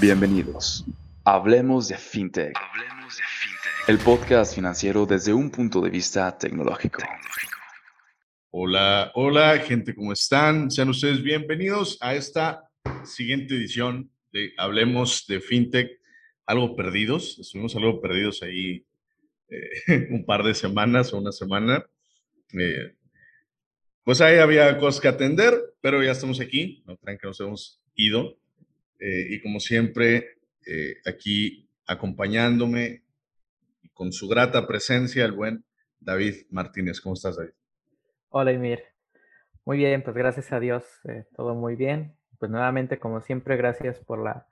Bienvenidos. Hablemos de FinTech. Hablemos de FinTech. El podcast financiero desde un punto de vista tecnológico. Hola, hola, gente, ¿cómo están? Sean ustedes bienvenidos a esta siguiente edición de Hablemos de FinTech. Algo perdidos, estuvimos algo perdidos ahí eh, un par de semanas o una semana. Eh, pues ahí había cosas que atender, pero ya estamos aquí, no crean que nos hemos ido. Eh, y como siempre, aquí acompañándome con su grata presencia, el buen David Martínez. ¿Cómo estás, David? Hola, Emir. Muy bien, pues gracias a Dios, todo muy bien. Pues nuevamente, como siempre, gracias por la,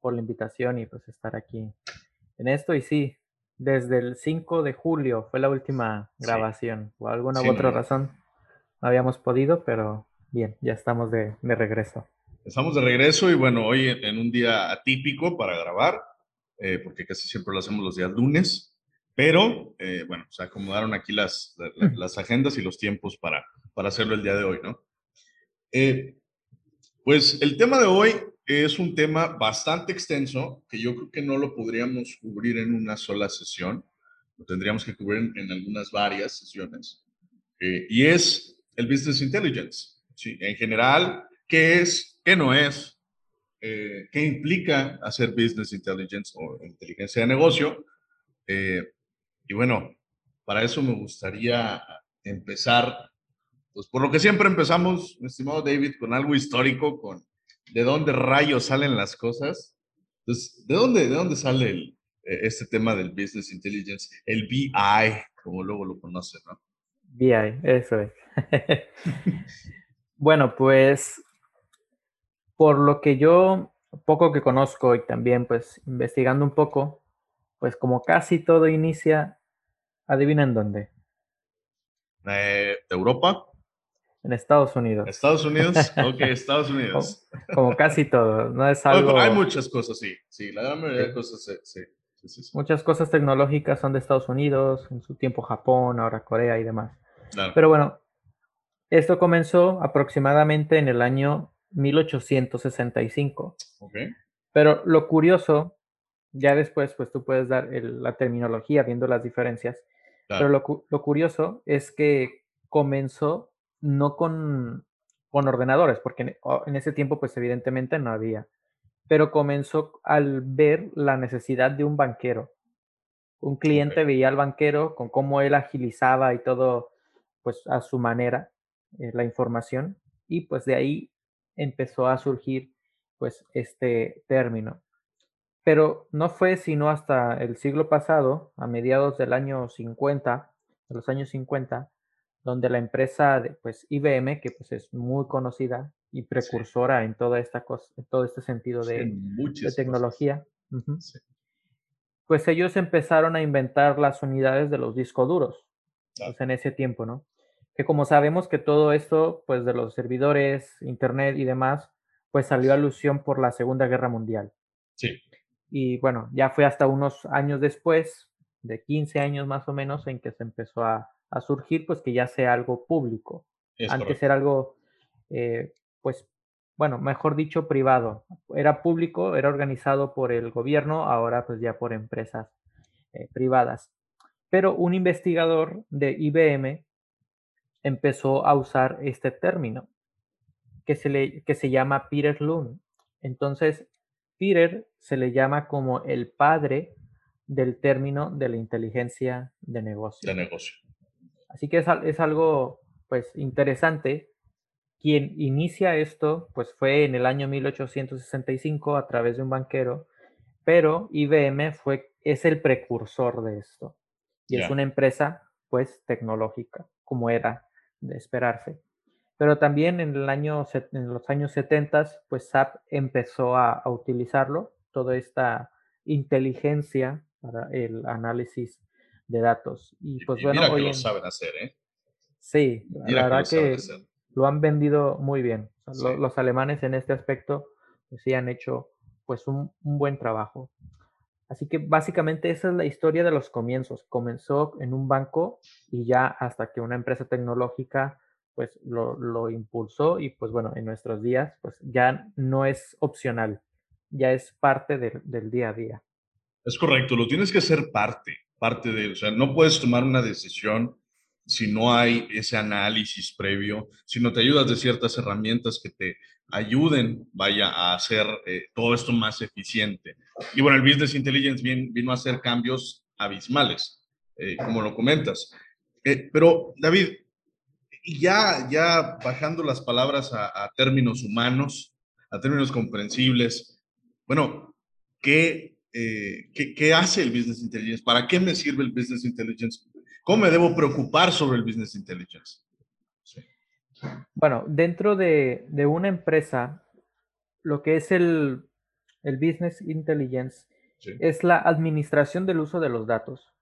por la invitación y pues estar aquí en esto. Y sí, desde el 5 de julio fue la última grabación. Por alguna u otra razón no habíamos podido, pero bien, ya estamos de, regreso. Estamos de regreso y bueno, hoy en un día atípico para grabar, eh, porque casi siempre lo hacemos los días lunes, pero eh, bueno, se acomodaron aquí las, las agendas y los tiempos para, para hacerlo el día de hoy, ¿no? Eh, pues el tema de hoy es un tema bastante extenso que yo creo que no lo podríamos cubrir en una sola sesión, lo tendríamos que cubrir en, algunas varias sesiones, eh, y es el Business Intelligence. ¿sí? En general, ¿qué es? ¿Qué no es? Eh, ¿Qué implica hacer Business Intelligence o inteligencia de negocio? Eh, y bueno, para eso me gustaría empezar, pues por lo que siempre empezamos, mi estimado David, con algo histórico, con de dónde rayos salen las cosas. Entonces, ¿de dónde, de dónde sale el, eh, este tema del Business Intelligence? El BI, como luego lo conocen, ¿no? BI, eso es. bueno, pues por lo que yo poco que conozco y también pues investigando un poco, pues como casi todo inicia, adivinen dónde. Eh, ¿De Europa? En Estados Unidos. Estados Unidos, ok, Estados Unidos. Como, casi todo, no es algo... Hay muchas cosas, sí, sí, la gran mayoría de cosas, sí, sí, Muchas cosas tecnológicas son de Estados Unidos, en su tiempo Japón, ahora Corea y demás. Pero bueno, esto comenzó aproximadamente en el año 1865. Ok. Pero lo curioso, ya después, pues tú puedes dar la terminología viendo las diferencias, pero lo, lo curioso es que comenzó no con, con ordenadores, porque en, ese tiempo pues evidentemente no había, pero comenzó al ver la necesidad de un banquero. Un cliente veía al banquero con cómo él agilizaba y todo pues a su manera eh, la información y pues de ahí empezó a surgir pues este término. Pero no fue sino hasta el siglo pasado, a mediados del año 50, de los años 50, donde la empresa de, pues IBM, que pues es muy conocida y precursora en toda esta cosa, en todo este sentido de, tecnología, pues ellos empezaron a inventar las unidades de los discos duros, pues, en ese tiempo, ¿no? Que como sabemos que todo esto, pues de los servidores, internet y demás, pues salió a alusión por la Segunda Guerra Mundial. Sí. Y bueno, ya fue hasta unos años después, de 15 años más o menos, en que se empezó a, a surgir, pues que ya sea algo público. Antes era algo, eh, pues, bueno, mejor dicho, privado. Era público, era organizado por el gobierno, ahora pues ya por empresas eh, privadas. Pero un investigador de IBM empezó a usar este término que se, le, que se llama Peter Lund. Entonces, Peter se le llama como el padre del término de la inteligencia de negocio. De negocio. Así que es, algo pues interesante. Quien inicia esto pues fue en el año 1865 a través de un banquero, pero IBM fue, es el precursor de esto. Y es una empresa pues tecnológica, como era de esperarse. Pero también en, el año, en los años 70, pues SAP empezó a, a utilizarlo, toda esta inteligencia para el análisis de datos. Y pues bueno, mira que lo saben hacer, ¿eh? Sí, la verdad que, lo, han vendido muy bien. los, alemanes en este aspecto pues, sí han hecho pues un, buen trabajo. Así que básicamente esa es la historia de los comienzos. Comenzó en un banco y ya hasta que una empresa tecnológica pues lo, lo, impulsó y pues bueno, en nuestros días pues ya no es opcional. ya es parte del día a día. Es correcto, lo tienes que ser parte, parte de, o sea, no puedes tomar una decisión si no hay ese análisis previo, si no te ayudas de ciertas herramientas que te ayuden, vaya, a hacer eh, todo esto más eficiente. Y bueno, el Business Intelligence vino, a hacer cambios abismales, eh, como lo comentas. Eh, pero, David, ya, ya bajando las palabras a, términos humanos, a términos comprensibles, bueno, ¿qué, ¿qué, ¿qué hace el Business Intelligence? ¿Para qué me sirve el Business Intelligence? ¿Cómo me debo preocupar sobre el Business Intelligence? Bueno, dentro de, una empresa, lo que es el, Business Intelligence es la administración del uso de los datos.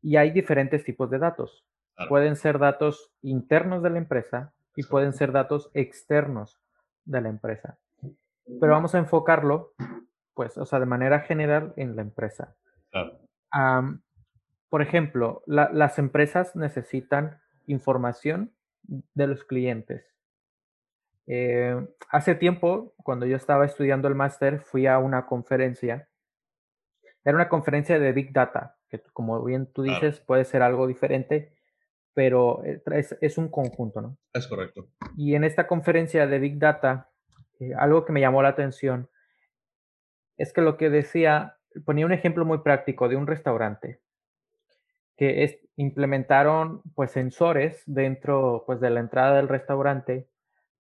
Y hay diferentes tipos de datos. Pueden ser datos internos de la empresa y pueden ser datos externos de la empresa. Pero vamos a enfocarlo, pues, o sea, de manera general en la empresa. por ejemplo, las empresas necesitan información de los clientes. Eh, hace tiempo, cuando yo estaba estudiando el máster, fui a una conferencia. Era una conferencia de Big Data, que como bien tú dices, puede ser algo diferente, pero eh, es, un conjunto, ¿no? Es correcto. Y en esta conferencia de Big Data, eh, algo que me llamó la atención es que lo que decía, ponía un ejemplo muy práctico de un restaurante que implementaron pues sensores dentro pues de la entrada del restaurante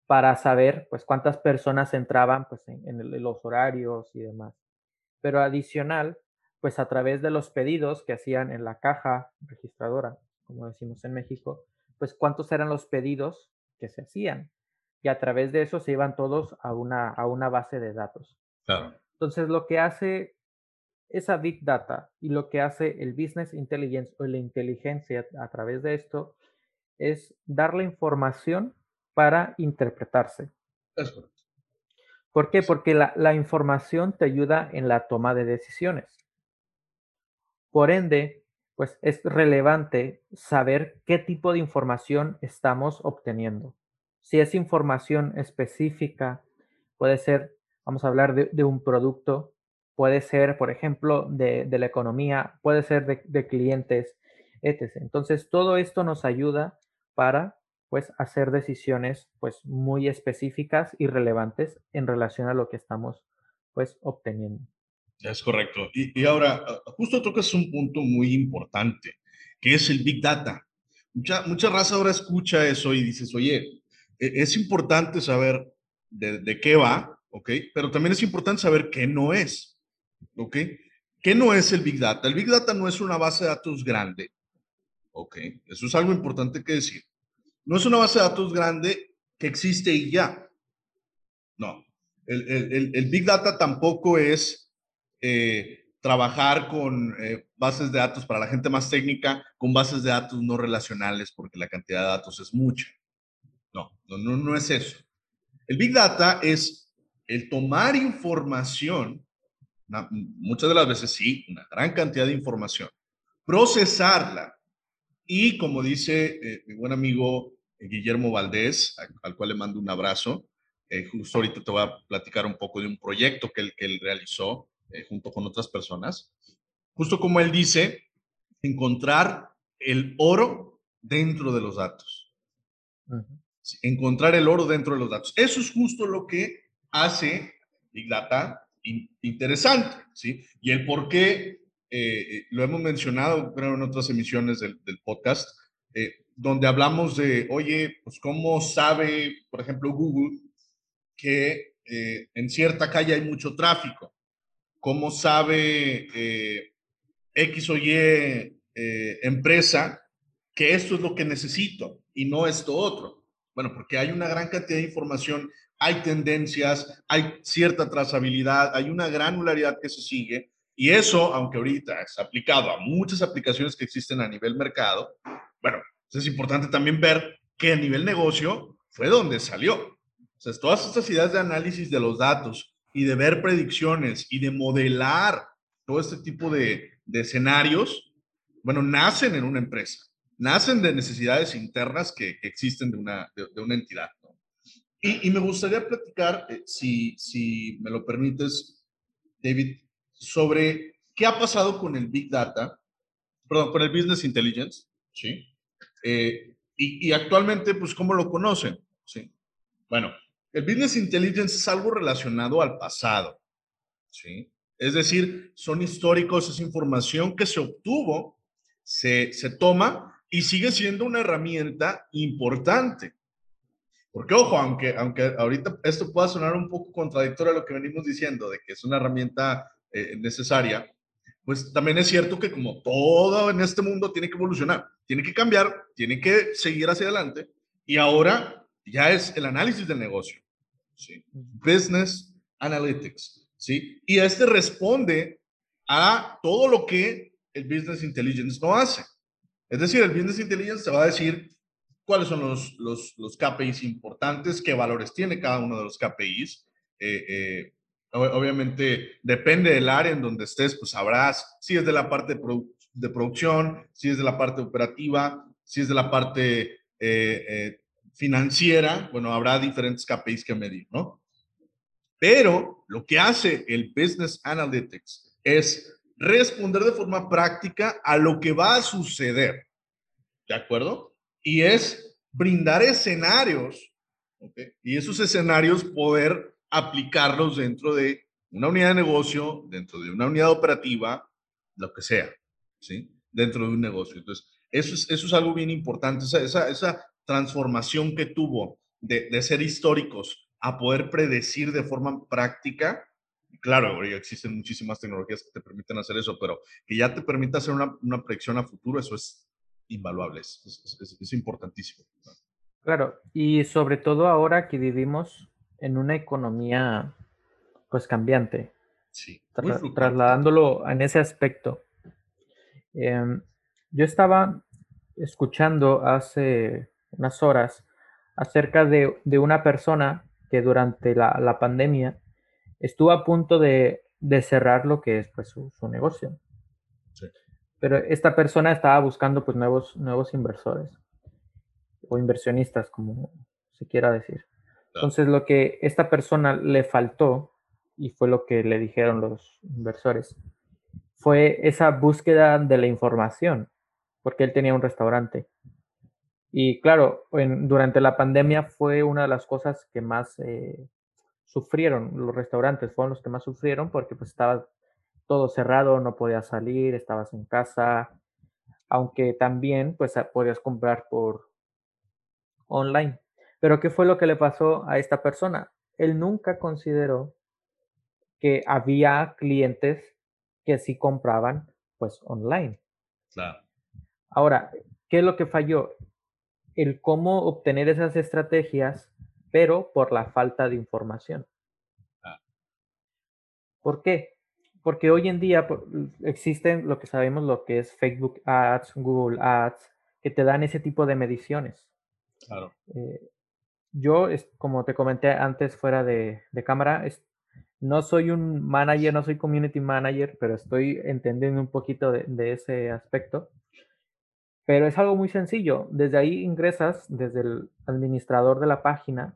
para saber pues cuántas personas entraban pues en, los horarios y demás. Pero adicional, pues a través de los pedidos que hacían en la caja registradora, como decimos en México, pues cuántos eran los pedidos que se hacían. Y a través de eso se iban todos a una, a una base de datos. Entonces lo que hace esa Big Data y lo que hace el Business Intelligence o la inteligencia a través de esto es darle información para interpretarse. ¿Por qué? Porque la, la, información te ayuda en la toma de decisiones. Por ende, pues es relevante saber qué tipo de información estamos obteniendo. Si es información específica, puede ser, vamos a hablar de, de un producto puede ser, por ejemplo, de, la economía, puede ser de, clientes, etc. Entonces, todo esto nos ayuda para pues hacer decisiones pues muy específicas y relevantes en relación a lo que estamos pues obteniendo. Es correcto. Y, ahora, ah, justo tocas un punto muy importante, que es el Big Data. Mucha, mucha raza ahora escucha eso y dices, oye, e, es importante saber de, de qué va, ¿ok? Pero también es importante saber qué no es. ¿Ok? ¿Qué no es el Big Data? El Big Data no es una base de datos grande. ¿Ok? Eso es algo importante que decir. No es una base de datos grande que existe y ya. No. El, Big Data tampoco es eh, trabajar con eh, bases de datos para la gente más técnica, con bases de datos no relacionales, porque la cantidad de datos es mucha. No, no, no, no es eso. El Big Data es el tomar información muchas de las veces sí, una gran cantidad de información, procesarla y como dice eh, mi buen amigo eh, Guillermo Valdés, al, cual le mando un abrazo, eh, justo ahorita te voy a platicar un poco de un proyecto que él, que él realizó junto con otras personas, justo como él dice, encontrar el oro dentro de los datos. Encontrar el oro dentro de los datos. Eso es justo lo que hace Big Data interesante, ¿sí? Y el por qué, eh, lo hemos mencionado, creo, en otras emisiones del, podcast, eh, donde hablamos de, oye, pues cómo sabe, por ejemplo, Google, que eh, en cierta calle hay mucho tráfico, cómo sabe X o Y empresa que esto es lo que necesito y no esto otro. Bueno, porque hay una gran cantidad de información hay tendencias, hay cierta trazabilidad, hay una granularidad que se sigue y eso, aunque ahorita es aplicado a muchas aplicaciones que existen a nivel mercado, bueno, es importante también ver que a nivel negocio fue donde salió. O sea, todas estas ideas de análisis de los datos y de ver predicciones y de modelar todo este tipo de, escenarios, bueno, nacen en una empresa, nacen de necesidades internas que, existen de una, de una entidad. Y, me gustaría platicar, eh, si, me lo permites, David, sobre qué ha pasado con el Big Data, perdón, con el Business Intelligence, ¿sí? Eh, y, y, actualmente, pues, ¿cómo lo conocen? ¿Sí? Bueno, el Business Intelligence es algo relacionado al pasado, ¿sí? Es decir, son históricos, es información que se obtuvo, se, se toma y sigue siendo una herramienta importante. Porque, ojo, aunque, aunque ahorita esto pueda sonar un poco contradictorio a lo que venimos diciendo, de que es una herramienta eh, necesaria, pues también es cierto que como todo en este mundo tiene que evolucionar, tiene que cambiar, tiene que seguir hacia adelante, y ahora ya es el análisis del negocio, ¿sí? Business Analytics, ¿sí? Y este responde a todo lo que el Business Intelligence no hace. Es decir, el Business Intelligence te va a decir cuáles son los, los, los KPIs importantes, qué valores tiene cada uno de los KPIs. Eh, eh, obviamente, depende del área en donde estés, pues sabrás si es de la parte de, producción, si es de la parte operativa, si es de la parte eh, financiera. Bueno, habrá diferentes KPIs que medir, ¿no? Pero lo que hace el Business Analytics es responder de forma práctica a lo que va a suceder. ¿De acuerdo? Y es brindar escenarios, y esos escenarios poder aplicarlos dentro de una unidad de negocio, dentro de una unidad operativa, lo que sea, ¿sí? Dentro de un negocio. Entonces, eso es, eso es algo bien importante, esa, esa, esa transformación que tuvo de, de, ser históricos a poder predecir de forma práctica. Claro, existen muchísimas tecnologías que te permiten hacer eso, pero que ya te permita hacer una, una predicción a futuro, eso es invaluables. Es, importantísimo. Claro, y sobre todo ahora que vivimos en una economía pues cambiante. Sí, trasladándolo en ese aspecto. Em, yo estaba escuchando hace unas horas acerca de, una persona que durante la, pandemia estuvo a punto de, cerrar lo que es pues, su, su negocio. Pero esta persona estaba buscando pues nuevos, nuevos inversores o inversionistas, como se quiera decir. Entonces lo que esta persona le faltó, y fue lo que le dijeron los inversores, fue esa búsqueda de la información, porque él tenía un restaurante. Y claro, durante la pandemia fue una de las cosas que más eh, sufrieron, los restaurantes fueron los que más sufrieron porque pues estaba todo cerrado, no podías salir, estabas en casa, aunque también pues podías comprar por online. Pero ¿qué fue lo que le pasó a esta persona? Él nunca consideró que había clientes que sí compraban pues online. Claro. Ahora, ¿qué es lo que falló? El cómo obtener esas estrategias, pero por la falta de información. ¿Por qué? Porque hoy en día existen lo que sabemos, lo que es Facebook Ads, Google Ads, que te dan ese tipo de mediciones. Claro. Eh, yo, como te comenté antes fuera de, cámara, no soy un manager, no soy community manager, pero estoy entendiendo un poquito de, de ese aspecto. Pero es algo muy sencillo. Desde ahí ingresas, desde el administrador de la página,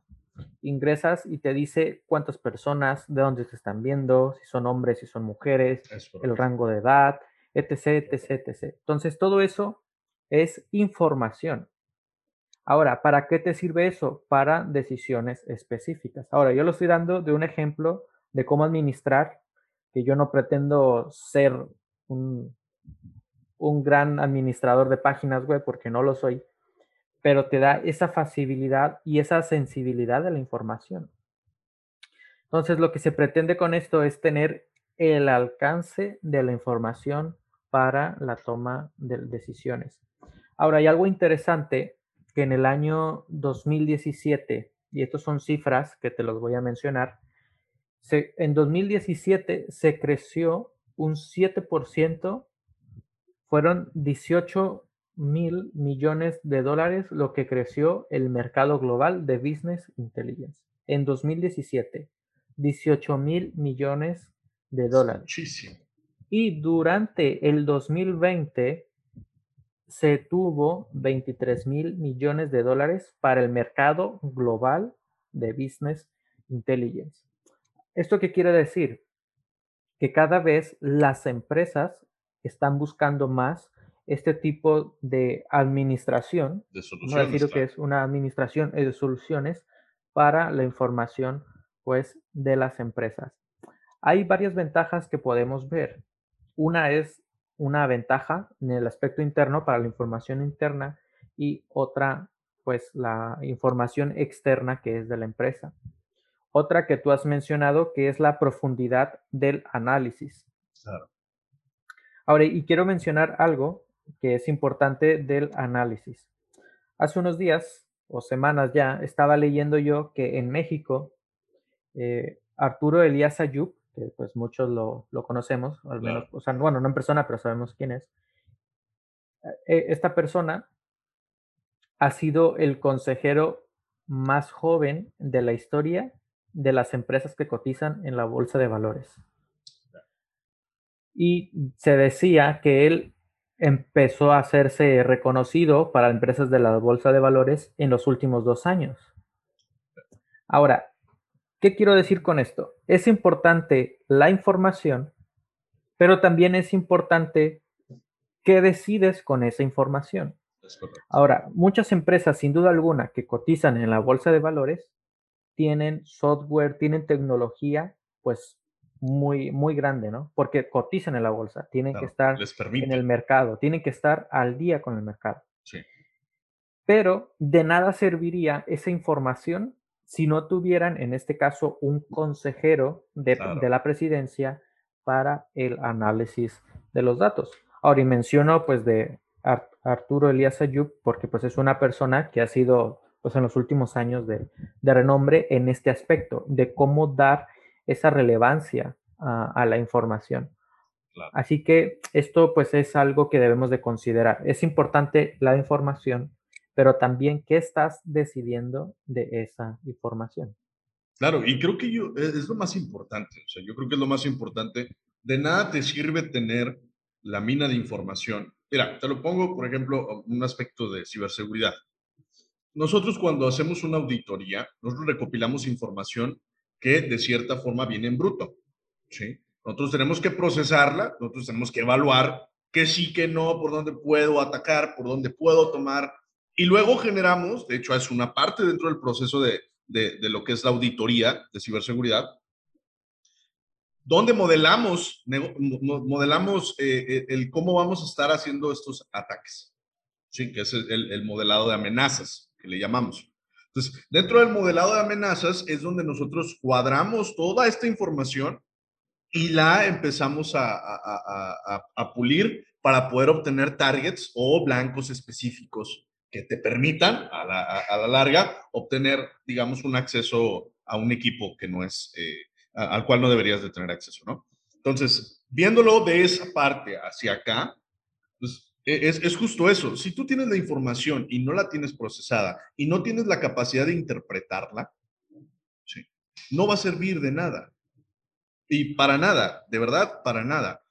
ingresas y te dice cuántas personas, de dónde se están viendo, si son hombres, si son mujeres, el rango de edad, etc, etc, etc. Entonces, todo eso es información. Ahora, ¿para qué te sirve eso? Para decisiones específicas. Ahora, yo lo estoy dando de un ejemplo de cómo administrar, que yo no pretendo ser un, un gran administrador de páginas web porque no lo soy, pero te da esa facilidad y esa sensibilidad de la información. Entonces, lo que se pretende con esto es tener el alcance de la información para la toma de decisiones. Ahora, hay algo interesante que en el año 2017, y estas son cifras que te los voy a mencionar, en 2017 se creció un 7%, fueron 18 mil millones de dólares lo que creció el mercado global de Business Intelligence. En 2017, 18 mil millones de dólares. Muchísimo. Y durante el 2020 se tuvo 23 mil millones de dólares para el mercado global de Business Intelligence. ¿Esto qué quiere decir? Que cada vez las empresas están buscando más este tipo de administración, de soluciones, decir que es una administración de soluciones para la información pues de las empresas. Hay varias ventajas que podemos ver. Una es una ventaja en el aspecto interno para la información interna y otra pues la información externa que es de la empresa. Otra que tú has mencionado que es la profundidad del análisis. Ahora, y quiero mencionar algo que es importante del análisis. Hace unos días o semanas ya estaba leyendo yo que en México eh, Arturo Elías Ayub, que pues muchos lo, conocemos, al menos, o sea, bueno, no en persona, pero sabemos quién es. Eh, esta persona ha sido el consejero más joven de la historia de las empresas que cotizan en la bolsa de valores. Y se decía que él empezó a hacerse reconocido para empresas de la bolsa de valores en los últimos dos años. Ahora, ¿qué quiero decir con esto? Es importante la información, pero también es importante qué decides con esa información. Ahora, muchas empresas, sin duda alguna, que cotizan en la bolsa de valores, tienen software, tienen tecnología, pues muy, muy grande, ¿no? Porque cotizan en la bolsa, tienen que estar en el mercado, tienen que estar al día con el mercado. Sí. Pero de nada serviría esa información si no tuvieran, en este caso, un consejero de, la presidencia para el análisis de los datos. Ahora, y menciono pues de Arturo Elías Ayub porque pues es una persona que ha sido pues en los últimos años de, de renombre en este aspecto, de cómo dar esa relevancia a, la información. Así que esto pues es algo que debemos de considerar. Es importante la información, pero también qué estás decidiendo de esa información. Claro, y creo que yo, e, es lo más importante, o sea, yo creo que es lo más importante. De nada te sirve tener la mina de información. Mira, te lo pongo, por ejemplo, un aspecto de ciberseguridad. Nosotros cuando hacemos una auditoría, nosotros recopilamos información que de cierta forma viene en bruto. ¿sí? Nosotros tenemos que procesarla, nosotros tenemos que evaluar qué sí, qué no, por dónde puedo atacar, por dónde puedo tomar. Y luego generamos, de hecho es una parte dentro del proceso de, de, lo que es la auditoría de ciberseguridad, donde modelamos, modelamos eh, eh, el cómo vamos a estar haciendo estos ataques. Sí, que es el, el modelado de amenazas, que le llamamos. Entonces, dentro del modelado de amenazas es donde nosotros cuadramos toda esta información y la empezamos a, a, pulir para poder obtener targets o blancos específicos que te permitan a la, larga obtener, digamos, un acceso a un equipo que no es, eh, al cual no deberías de tener acceso, ¿no? Entonces, viéndolo de esa parte hacia acá, pues e, es, justo eso. Si tú tienes la información y no la tienes procesada y no tienes la capacidad de interpretarla, no va a servir de nada. Y para nada, de verdad, para nada.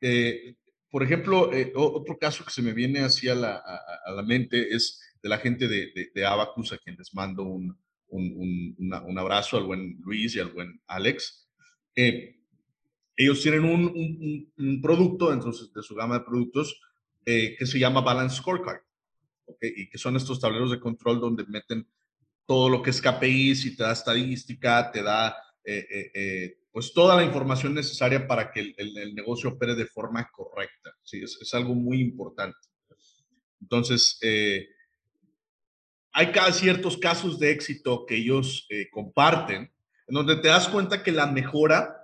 Eh, por ejemplo, eh, otro caso que se me viene así a la, mente es de la gente de, de, Abacus, a quien les mando un, abrazo al buen Luis y al buen Alex. Eh, ellos tienen un, producto dentro de su gama de productos eh, que se llama Balance Scorecard, y que son estos tableros de control donde meten todo lo que es KPIs y te da estadística, te da eh, eh, pues toda la información necesaria para que el, negocio opere de forma correcta. ¿sí? Es, algo muy importante. Entonces, hay ciertos casos de éxito que ellos comparten, en donde te das cuenta que la mejora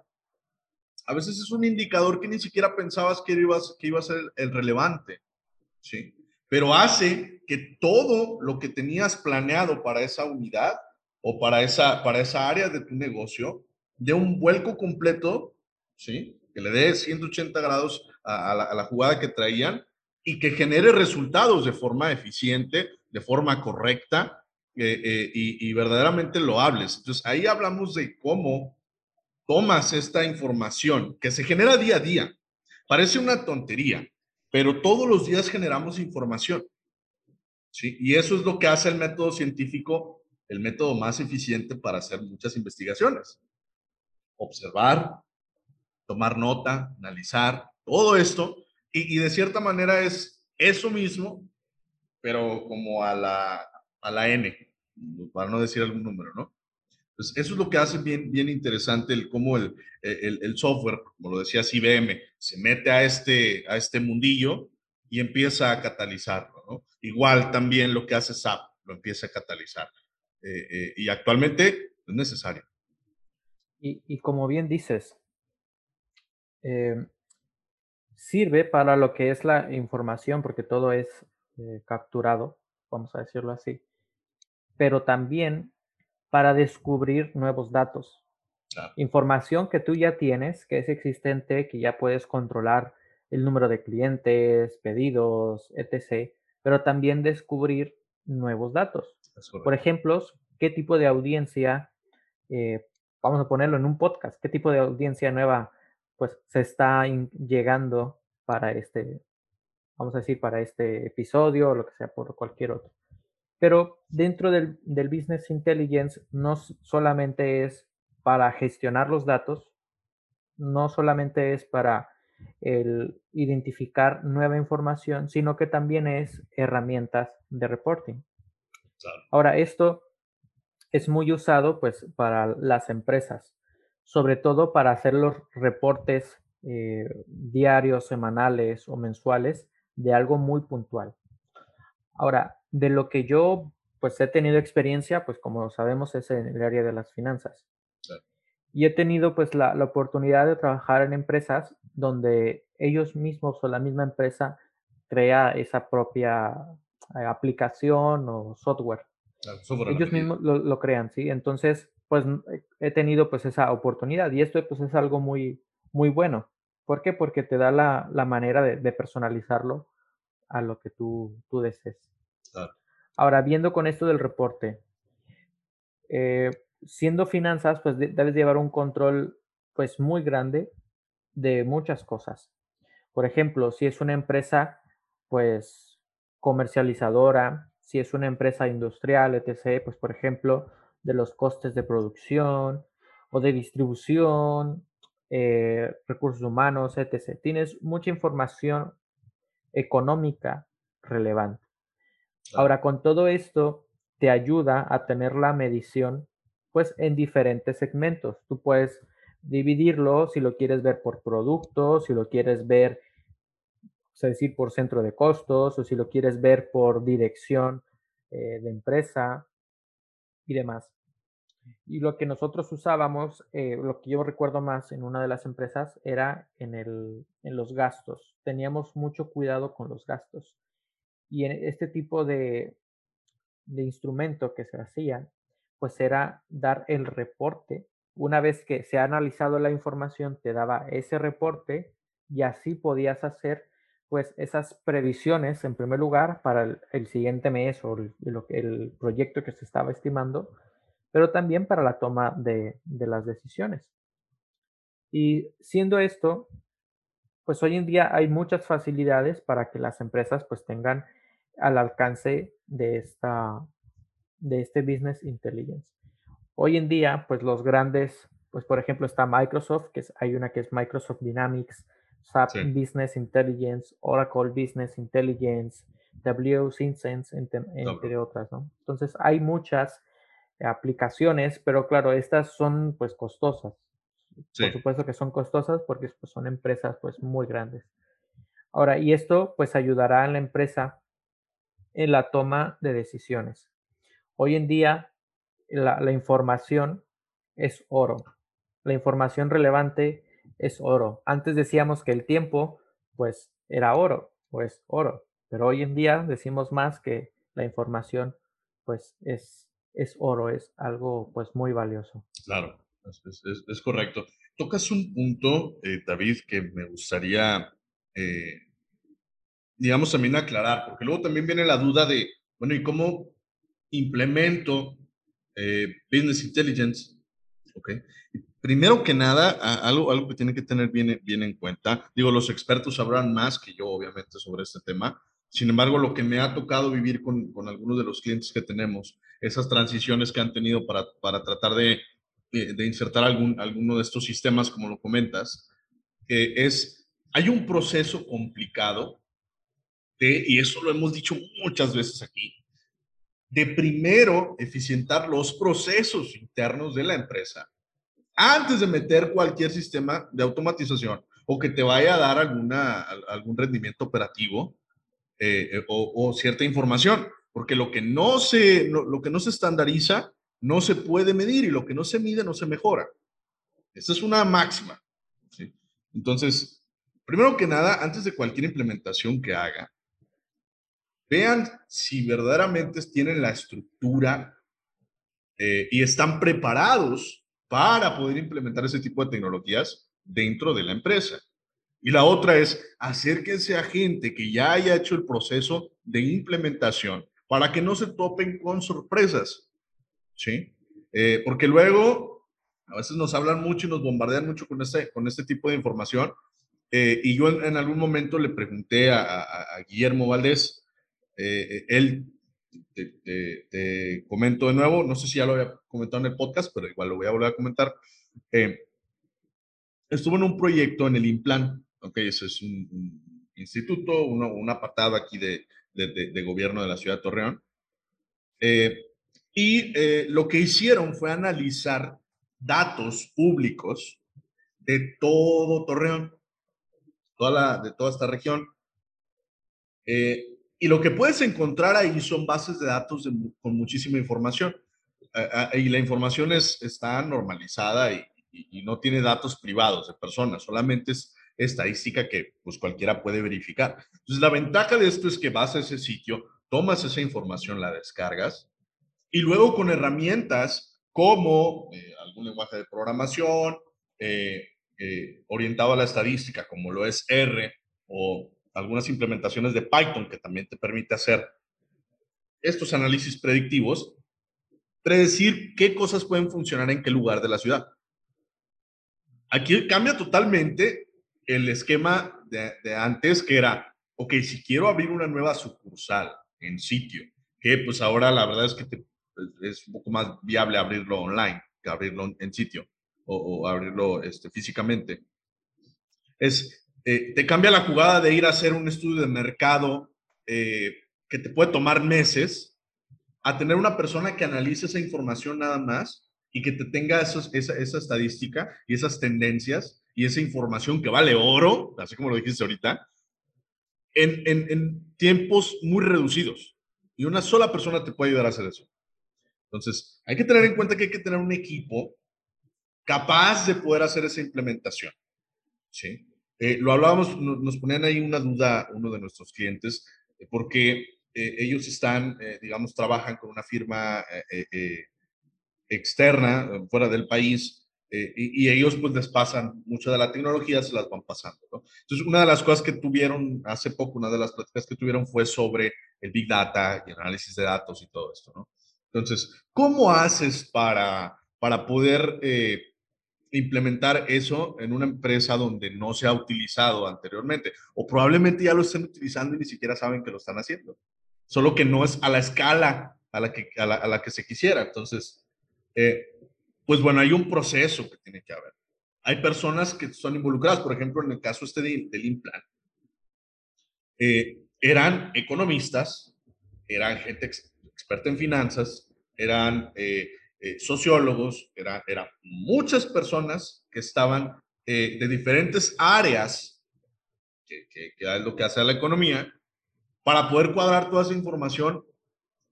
a veces es un indicador que ni siquiera pensabas que iba, que iba a ser el relevante, ¿sí? Pero hace que todo lo que tenías planeado para esa unidad o para esa, para esa área de tu negocio dé un vuelco completo, ¿sí? Que le dé 180 grados a, la, jugada que traían y que genere resultados de forma eficiente, de forma correcta eh, eh, y, y verdaderamente loables. Entonces, ahí hablamos de cómo tomas esta información que se genera día a día. Parece una tontería, pero todos los días generamos información. ¿sí? Y eso es lo que hace el método científico el método más eficiente para hacer muchas investigaciones. Observar, tomar nota, analizar, todo esto, y, de cierta manera es eso mismo, pero como a la, a la N, para no decir algún número, ¿no? Eso es lo que hace bien, bien interesante el cómo el, el, el, software, como lo decía IBM, se mete a este, a este mundillo y empieza a catalizarlo. Igual también lo que hace SAP, lo empieza a catalizar. Eh, eh, y actualmente es necesario. Y, y como bien dices, eh, sirve para lo que es la información, porque todo es eh, capturado, vamos a decirlo así, pero también para descubrir nuevos datos. Información que tú ya tienes, que es existente, que ya puedes controlar el número de clientes, pedidos, etc., pero también descubrir nuevos datos. Por ejemplo, qué tipo de audiencia, eh, vamos a ponerlo en un podcast, qué tipo de audiencia nueva pues se está llegando para este, vamos a decir, para este episodio o lo que sea, por cualquier otro. Pero dentro del, del Business Intelligence no solamente es para gestionar los datos, no solamente es para el identificar nueva información, sino que también es herramientas de reporting. Ahora, esto es muy usado pues para las empresas sobre todo para hacer los reportes eh, diarios, semanales o mensuales de algo muy puntual. Ahora, de lo que yo pues he tenido experiencia, pues como sabemos es en el área de las finanzas. Y he tenido pues la, la, oportunidad de trabajar en empresas donde ellos mismos o la misma empresa crea esa propia eh, aplicación o software. ellos mismos lo, lo, crean, ¿sí? Entonces, pues he tenido pues esa oportunidad y esto pues es algo muy, muy bueno. ¿Por qué? Porque te da la, la manera de, personalizarlo a lo que tú, tú desees. Ahora, viendo con esto del reporte, eh, siendo finanzas, pues debes llevar un control pues muy grande de muchas cosas. Por ejemplo, si es una empresa pues comercializadora, si es una empresa industrial, etc., pues por ejemplo, de los costes de producción o de distribución, eh, recursos humanos, etc. Tienes mucha información económica relevante. Ahora, con todo esto, te ayuda a tener la medición pues en diferentes segmentos. Tú puedes dividirlo si lo quieres ver por producto, si lo quieres ver, es decir, por centro de costos, o si lo quieres ver por dirección eh, de empresa, y demás. Y lo que nosotros usábamos, eh, lo que yo recuerdo más en una de las empresas era en, el, en los gastos. Teníamos mucho cuidado con los gastos. Y en este tipo de, de instrumento que se hacía, pues era dar el reporte. Una vez que se ha analizado la información, te daba ese reporte y así podías hacer pues esas previsiones en primer lugar para el, siguiente mes o el, el, proyecto que se estaba estimando, pero también para la toma de, de, las decisiones. Y siendo esto, pues hoy en día hay muchas facilidades para que las empresas pues tengan al alcance de, esta, de este business intelligence. Hoy en día, pues los grandes, pues por ejemplo está Microsoft, que es, hay una que es Microsoft Dynamics, SAP Business Intelligence, Oracle Business Intelligence, W Sense, entre, otras, ¿no? Entonces hay muchas aplicaciones, pero claro, estas son pues costosas. Por supuesto que son costosas porque pues, son empresas pues muy grandes. Ahora, y esto pues ayudará a la empresa en la toma de decisiones. Hoy en día la, información es oro. La información relevante es oro. Antes decíamos que el tiempo, pues, era oro, pues oro. Pero hoy en día decimos más que la información, pues, es, es oro, es algo, pues, muy valioso. Claro, es, correcto. Tocas un punto, eh, David, que me gustaría, eh, digamos, también aclarar, porque luego también viene la duda de, bueno, ¿y cómo implemento eh, Business Intelligence? ¿ok? Primero que nada, algo, algo que tiene que tener bien, bien en cuenta, digo, los expertos sabrán más que yo, obviamente, sobre este tema, Sin embargo, lo que me ha tocado vivir con, con algunos de los clientes que tenemos, esas transiciones que han tenido para, para tratar de, de, insertar algún, alguno de estos sistemas, como lo comentas, es, hay un proceso complicado de, y eso lo hemos dicho muchas veces aquí, de primero eficientar los procesos internos de la empresa antes de meter cualquier sistema de automatización o que te vaya a dar alguna, algún rendimiento operativo eh, eh, o, cierta información, porque lo que, no se, lo que no se estandariza no se puede medir y lo que no se mide no se mejora. Esa es una máxima. Entonces, primero que nada, antes de cualquier implementación que haga, vean si verdaderamente tienen la estructura eh, y están preparados para poder implementar ese tipo de tecnologías dentro de la empresa. Y la otra es acérquense a gente que ya haya hecho el proceso de implementación para que no se topen con sorpresas. ¿Sí? Eh, porque luego a veces nos hablan mucho y nos bombardean mucho con este, con este tipo de información. Eh, y yo en, algún momento le pregunté a, Guillermo Valdés, eh, él, te, comento de nuevo, no sé si ya lo había comentado en el podcast, pero igual lo voy a volver a comentar. estuvo en un proyecto en el Implan Ok, ese es un, instituto, un apartado aquí de, gobierno de la ciudad de Torreón. Eh, y eh, lo que hicieron fue analizar datos públicos de todo Torreón, toda la, de toda esta región. Eh, y lo que puedes encontrar ahí son bases de datos con muchísima información. y la información es, está normalizada y, y, no tiene datos privados de personas, solamente es estadística que pues cualquiera puede verificar. Entonces, la ventaja de esto es que vas a ese sitio, tomas esa información, la descargas y luego con herramientas como eh, algún lenguaje de programación eh, eh, orientado a la estadística, como lo es R o algunas implementaciones de Python que también te permite hacer estos análisis predictivos, predecir qué cosas pueden funcionar en qué lugar de la ciudad. Aquí cambia totalmente el esquema de, antes que era, ok, si quiero abrir una nueva sucursal en sitio, que pues ahora la verdad es que pues, es un poco más viable abrirlo online que abrirlo en sitio o, abrirlo este, físicamente. Es, eh, te cambia la jugada de ir a hacer un estudio de mercado eh, que te puede tomar meses a tener una persona que analice esa información nada más y que te tenga esa, esa estadística y esas tendencias y esa información que vale oro, así como lo dijiste ahorita, en, en, tiempos muy reducidos. Y una sola persona te puede ayudar a hacer eso. Entonces, hay que tener en cuenta que hay que tener un equipo capaz de poder hacer esa implementación. ¿sí? Eh, lo hablábamos, nos ponían ahí una duda uno de nuestros clientes, eh, porque eh, ellos están, digamos, trabajan con una firma externa, fuera del país, eh, y, ellos pues les pasan mucha de la tecnología, se las van pasando. ¿no? Entonces, una de las cosas que tuvieron hace poco, una de las pláticas que tuvieron fue sobre el Big Data y el análisis de datos y todo esto. ¿no? Entonces, ¿cómo haces para, para poder eh, implementar eso en una empresa donde no se ha utilizado anteriormente? O probablemente ya lo estén utilizando y ni siquiera saben que lo están haciendo. Solo que no es a la escala a la que, a la, a la que se quisiera. Entonces, eh, pues bueno, hay un proceso que tiene que haber. Hay personas que son involucradas, por ejemplo, en el caso este del implant. Eh, eran economistas, eran gente experta en finanzas, eran eh, eh, sociólogos, eran muchas personas que estaban de diferentes áreas, que, que, que es lo que hace a la economía, para poder cuadrar toda esa información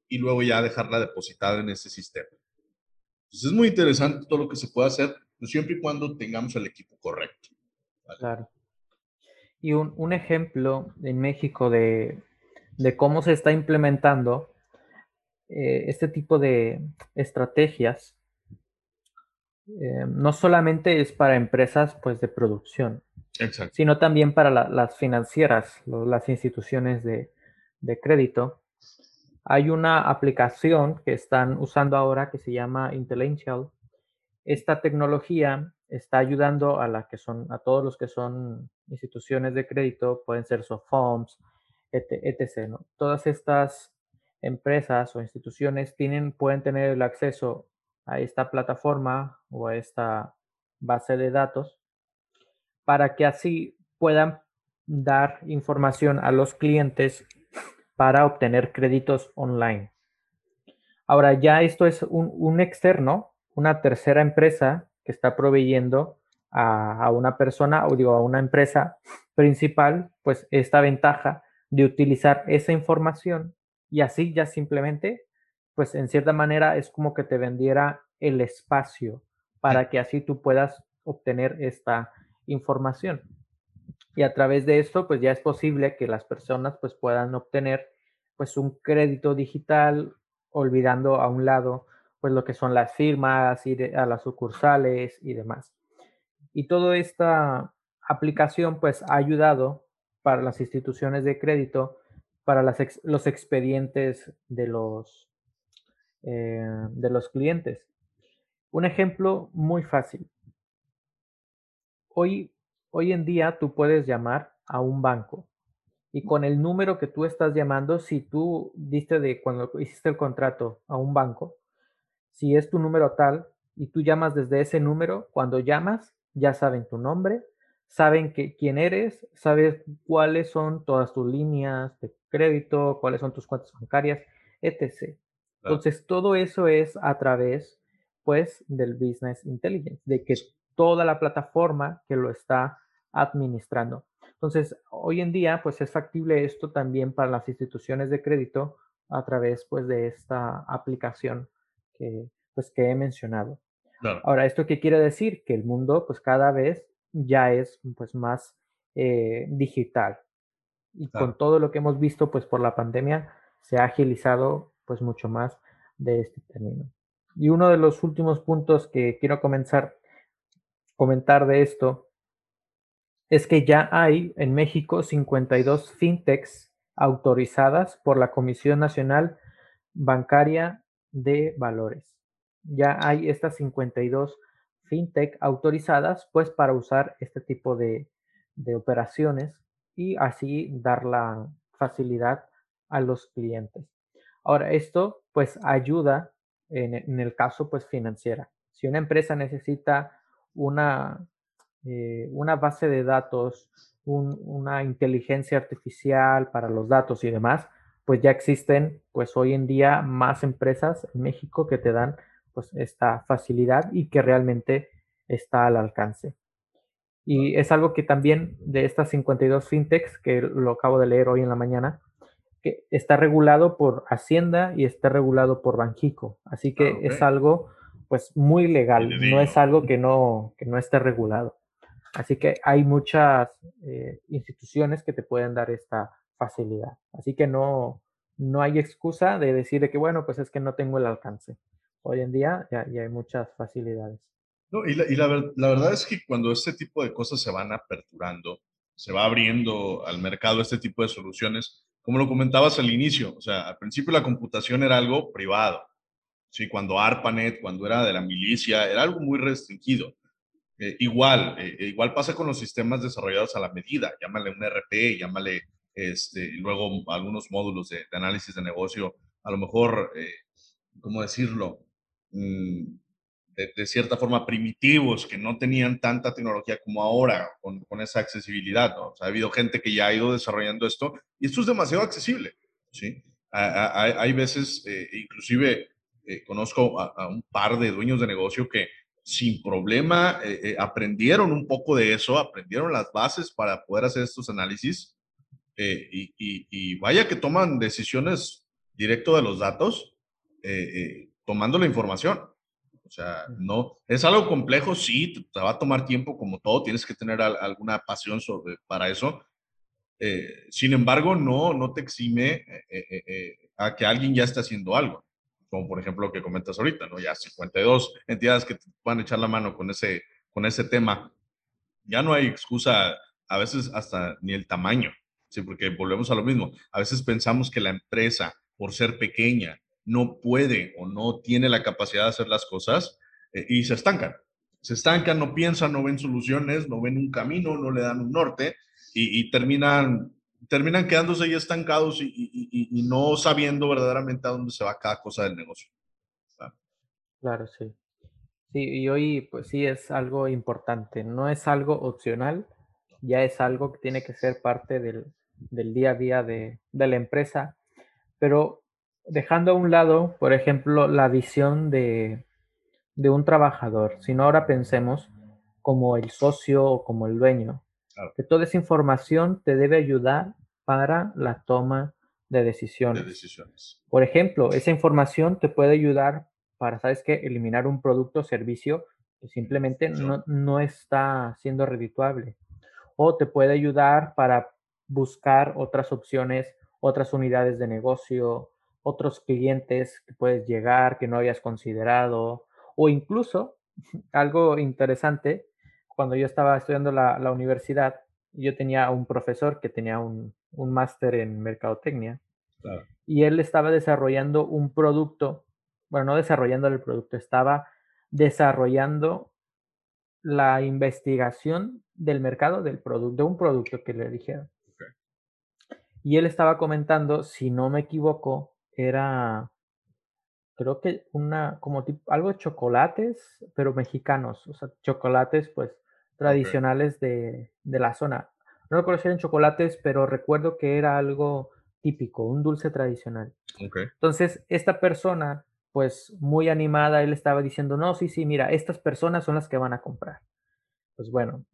y luego ya dejarla depositada en ese sistema. Entonces es muy interesante todo lo que se puede hacer, pues, siempre y cuando tengamos el equipo correcto. Claro. Y un, ejemplo en México de, cómo se está implementando eh, este tipo de estrategias, eh, no solamente es para empresas pues, de producción, sino también para las financieras, las instituciones de, de crédito, hay una aplicación que están usando ahora que se llama Intellectual. Esta tecnología está ayudando a la que son a todos los que son instituciones de crédito, pueden ser SoftFoams, etc. ¿no? Todas estas empresas o instituciones tienen, pueden tener el acceso a esta plataforma o a esta base de datos para que así puedan dar información a los clientes para obtener créditos online. Ahora ya esto es un, externo, una tercera empresa que está proveyendo a, una persona o digo a una empresa principal, pues esta ventaja de utilizar esa información y así ya simplemente, pues en cierta manera es como que te vendiera el espacio para que así tú puedas obtener esta información. Y a través de esto, pues ya es posible que las personas pues puedan obtener pues un crédito digital, olvidando a un lado pues lo que son las firmas, ir a las sucursales y demás. Y toda esta aplicación pues ha ayudado para las instituciones de crédito, para los expedientes de los, eh, de los clientes. Un ejemplo muy fácil. Hoy, hoy en día tú puedes llamar a un banco y con el número que tú estás llamando, si tú diste de cuando hiciste el contrato a un banco, si es tu número tal y tú llamas desde ese número, cuando llamas ya saben tu nombre, saben que, quién eres, sabes cuáles son todas tus líneas de crédito, cuáles son tus cuentas bancarias, etc. Entonces, todo eso es a través, pues, del Business Intelligence, de que toda la plataforma que lo está administrando. Entonces, hoy en día, pues, es factible esto también para las instituciones de crédito a través, pues, de esta aplicación que, pues, que he mencionado. Ahora, ¿esto qué quiere decir? Que el mundo, pues, cada vez ya es, pues, más eh, digital. Y con todo lo que hemos visto, pues, por la pandemia, se ha agilizado, pues, mucho más de este término. Y uno de los últimos puntos que quiero comenzar, comentar de esto es que ya hay en México 52 fintechs autorizadas por la Comisión Nacional Bancaria de Valores. Ya hay estas 52 fintech autorizadas pues para usar este tipo de, operaciones y así dar la facilidad a los clientes. Ahora, esto pues ayuda en, el caso pues financiera. Si una empresa necesita una, eh, base de datos, una inteligencia artificial para los datos y demás, pues ya existen pues hoy en día más empresas en México que te dan pues esta facilidad y que realmente está al alcance. Y es algo que también de estas 52 fintechs, que lo acabo de leer hoy en la mañana, que está regulado por Hacienda y está regulado por Banjico. Así que ah, es algo pues muy legal, no es algo que no, que no esté regulado. Así que hay muchas eh, instituciones que te pueden dar esta facilidad. Así que no, no hay excusa de decir que, bueno, pues es que no tengo el alcance. Hoy en día ya, hay muchas facilidades. No, y, la, verdad es que cuando este tipo de cosas se van aperturando, se va abriendo al mercado este tipo de soluciones, como lo comentabas al inicio, o sea, al principio la computación era algo privado, ¿sí? Cuando ARPANET, cuando era de la milicia, era algo muy restringido. Eh, igual, eh, eh, igual pasa con los sistemas desarrollados a la medida, llámale un RP, llámale este, luego algunos módulos de, análisis de negocio, a lo mejor, ¿cómo decirlo? Mm, de, cierta forma primitivos, que no tenían tanta tecnología como ahora, con, esa accesibilidad, ¿no? Ha habido gente que ya ha ido desarrollando esto y esto es demasiado accesible, ¿sí? Hay, veces, eh, inclusive eh, conozco a, un par de dueños de negocio que sin problema eh, aprendieron un poco de eso, aprendieron las bases para poder hacer estos análisis y, vaya que toman decisiones directo de los datos, tomando la información. O sea, no, es algo complejo, sí, te, va a tomar tiempo como todo, tienes que tener alguna pasión sobre, para eso. Eh, sin embargo, no, no te exime eh, eh, a que alguien ya esté haciendo algo, como por ejemplo lo que comentas ahorita, ¿no? Ya 52 entidades que te van a echar la mano con ese, con ese tema. Ya no hay excusa, a veces hasta ni el tamaño, ¿sí? Porque volvemos a lo mismo. A veces pensamos que la empresa, por ser pequeña, no puede o no tiene la capacidad de hacer las cosas eh, y se estancan. Se estancan, no piensan, no ven soluciones, no ven un camino, no le dan un norte y, terminan terminan quedándose ahí estancados y, no sabiendo verdaderamente a dónde se va cada cosa del negocio. Claro, sí. Sí, y hoy pues sí es algo importante, no es algo opcional, ya es algo que tiene que ser parte del, día a día de, de, la empresa, pero dejando a un lado, por ejemplo, la visión de, de un trabajador, sino ahora pensemos como el socio o como el dueño, que toda esa información te debe ayudar para la toma de decisiones. de decisiones. Por ejemplo, esa información te puede ayudar para, ¿sabes qué? Eliminar un producto o servicio que simplemente no, no está siendo redituable. O te puede ayudar para buscar otras opciones, otras unidades de negocio, otros clientes que puedes llegar que no habías considerado, o incluso algo interesante, cuando yo estaba estudiando la, la universidad, yo tenía un profesor que tenía un, un máster en mercadotecnia y él estaba desarrollando un producto, bueno, no desarrollando el producto, estaba desarrollando la investigación del mercado del producto, de un producto que le dijeron. Y él estaba comentando, si no me equivoco, era creo que una, como tipo, algo de chocolates, pero mexicanos, o sea, chocolates pues tradicionales de, de, la zona. No recuerdo si eran chocolates, pero recuerdo que era algo típico, un dulce tradicional. Entonces, esta persona, pues muy animada, él estaba diciendo, no, sí, sí, mira, estas personas son las que van a comprar. Pues bueno,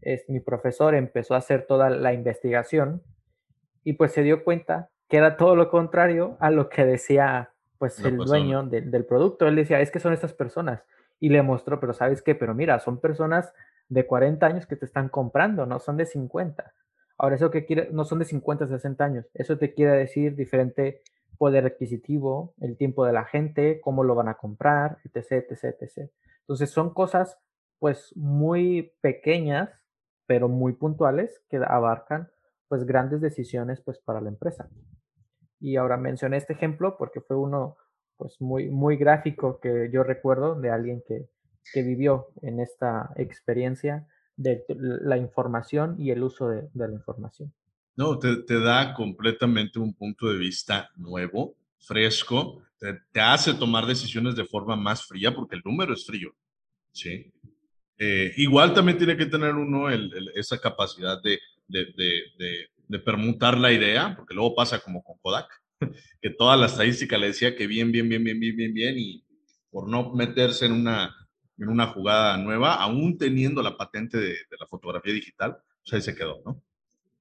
es, mi profesor empezó a hacer toda la investigación y pues se dio cuenta que era todo lo contrario a lo que decía pues el dueño del producto. Él decía, es que son estas personas. Y le mostró, pero ¿sabes qué? Pero mira, son personas de 40 años que te están comprando, no son de 50. Ahora, eso que quiere, no son de 50, 60 años. Eso te quiere decir diferente poder adquisitivo, el tiempo de la gente, cómo lo van a comprar, etc, etc, etc. Entonces son cosas pues muy pequeñas, pero muy puntuales que abarcan pues grandes decisiones pues para la empresa. Y ahora mencioné este ejemplo porque fue uno pues muy, muy gráfico que yo recuerdo de alguien que, que vivió en esta experiencia de la información y el uso de, la información. No, te, da completamente un punto de vista nuevo, fresco, te, hace tomar decisiones de forma más fría porque el número es frío, ¿sí? Eh, igual también tiene que tener uno esa capacidad de permutar la idea, porque luego pasa como con Kodak, que toda la estadística le decía que bien, bien, bien, bien, bien, bien, bien, y por no meterse en una, en una jugada nueva, aún teniendo la patente de, la fotografía digital, pues ahí se quedó, ¿no?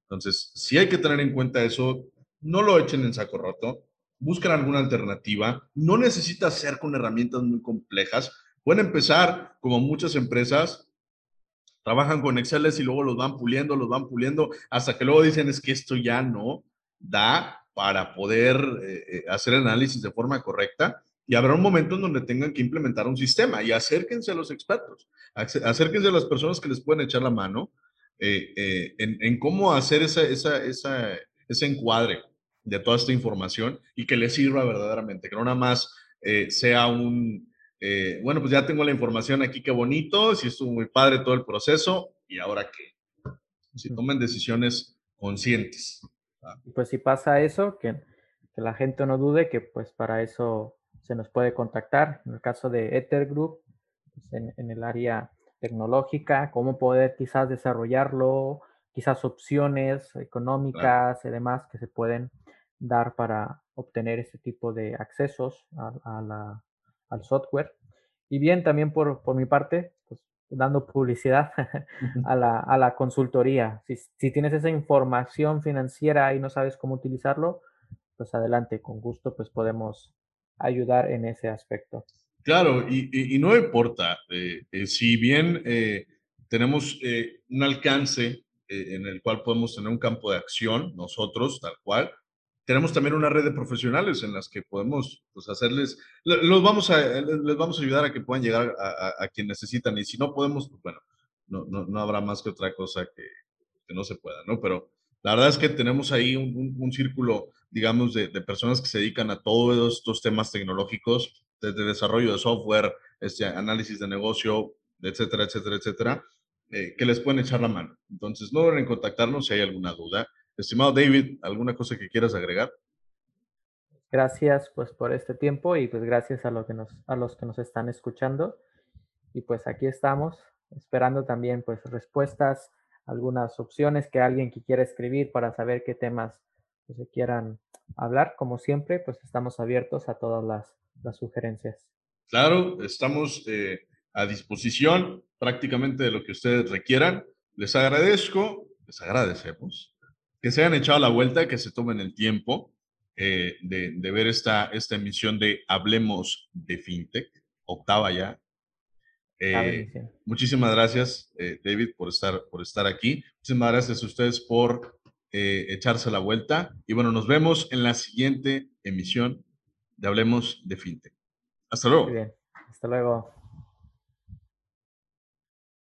Entonces, si hay que tener en cuenta eso, no lo echen en saco roto, busquen alguna alternativa, no necesita ser con herramientas muy complejas, pueden empezar como muchas empresas trabajan con Excel y luego los van puliendo, los van puliendo, hasta que luego dicen es que esto ya no da para poder eh, eh, hacer análisis de forma correcta y habrá un momento en donde tengan que implementar un sistema y acérquense a los expertos, acérquense a las personas que les pueden echar la mano eh, en, cómo hacer esa, esa, esa, ese encuadre de toda esta información y que les sirva verdaderamente, que no nada más sea un, eh, bueno, pues ya tengo la información aquí, qué bonito, si estuvo muy padre todo el proceso, y ahora qué. Si tomen decisiones conscientes. Pues si pasa eso, que, que, la gente no dude que pues para eso se nos puede contactar. En el caso de Ether Group, pues en, el área tecnológica, cómo poder quizás desarrollarlo, quizás opciones económicas y demás que se pueden dar para obtener ese tipo de accesos a la al software. Y bien, también por, por mi parte, pues dando publicidad a, la, a la consultoría. Si, si, tienes esa información financiera y no sabes cómo utilizarlo, pues adelante, con gusto, pues podemos ayudar en ese aspecto. Claro, y, y, no importa, eh, eh, si bien eh, tenemos un alcance en el cual podemos tener un campo de acción, nosotros, tal cual, tenemos también una red de profesionales en las que podemos pues, hacerles, los vamos a, les vamos a ayudar a que puedan llegar a, a, quien necesitan y si no podemos, pues bueno, no, no, no, habrá más que otra cosa que, que, no se pueda, ¿no? Pero la verdad es que tenemos ahí un, un, círculo, digamos, de, de, personas que se dedican a todos estos temas tecnológicos, desde desarrollo de software, este, análisis de negocio, etcétera, etcétera, etcétera, eh, que les pueden echar la mano. Entonces, no deben contactarnos si hay alguna duda. Estimado David, ¿alguna cosa que quieras agregar? Gracias pues por este tiempo y pues gracias a, lo que nos, a los que nos están escuchando. Y pues aquí estamos esperando también pues respuestas, algunas opciones que alguien que quiera escribir para saber qué temas pues, se quieran hablar. Como siempre, pues estamos abiertos a todas las, las sugerencias. Claro, estamos eh, a disposición prácticamente de lo que ustedes requieran. Les agradezco, les agradecemos que se hayan echado la vuelta, que se tomen el tiempo eh, de, ver esta, esta emisión de Hablemos de FinTech, octava ya. Eh, muchísimas gracias, eh, David, por estar, por estar aquí. Muchísimas gracias a ustedes por echarse la vuelta. Y bueno, nos vemos en la siguiente emisión de Hablemos de FinTech. Hasta luego. bien. Hasta luego.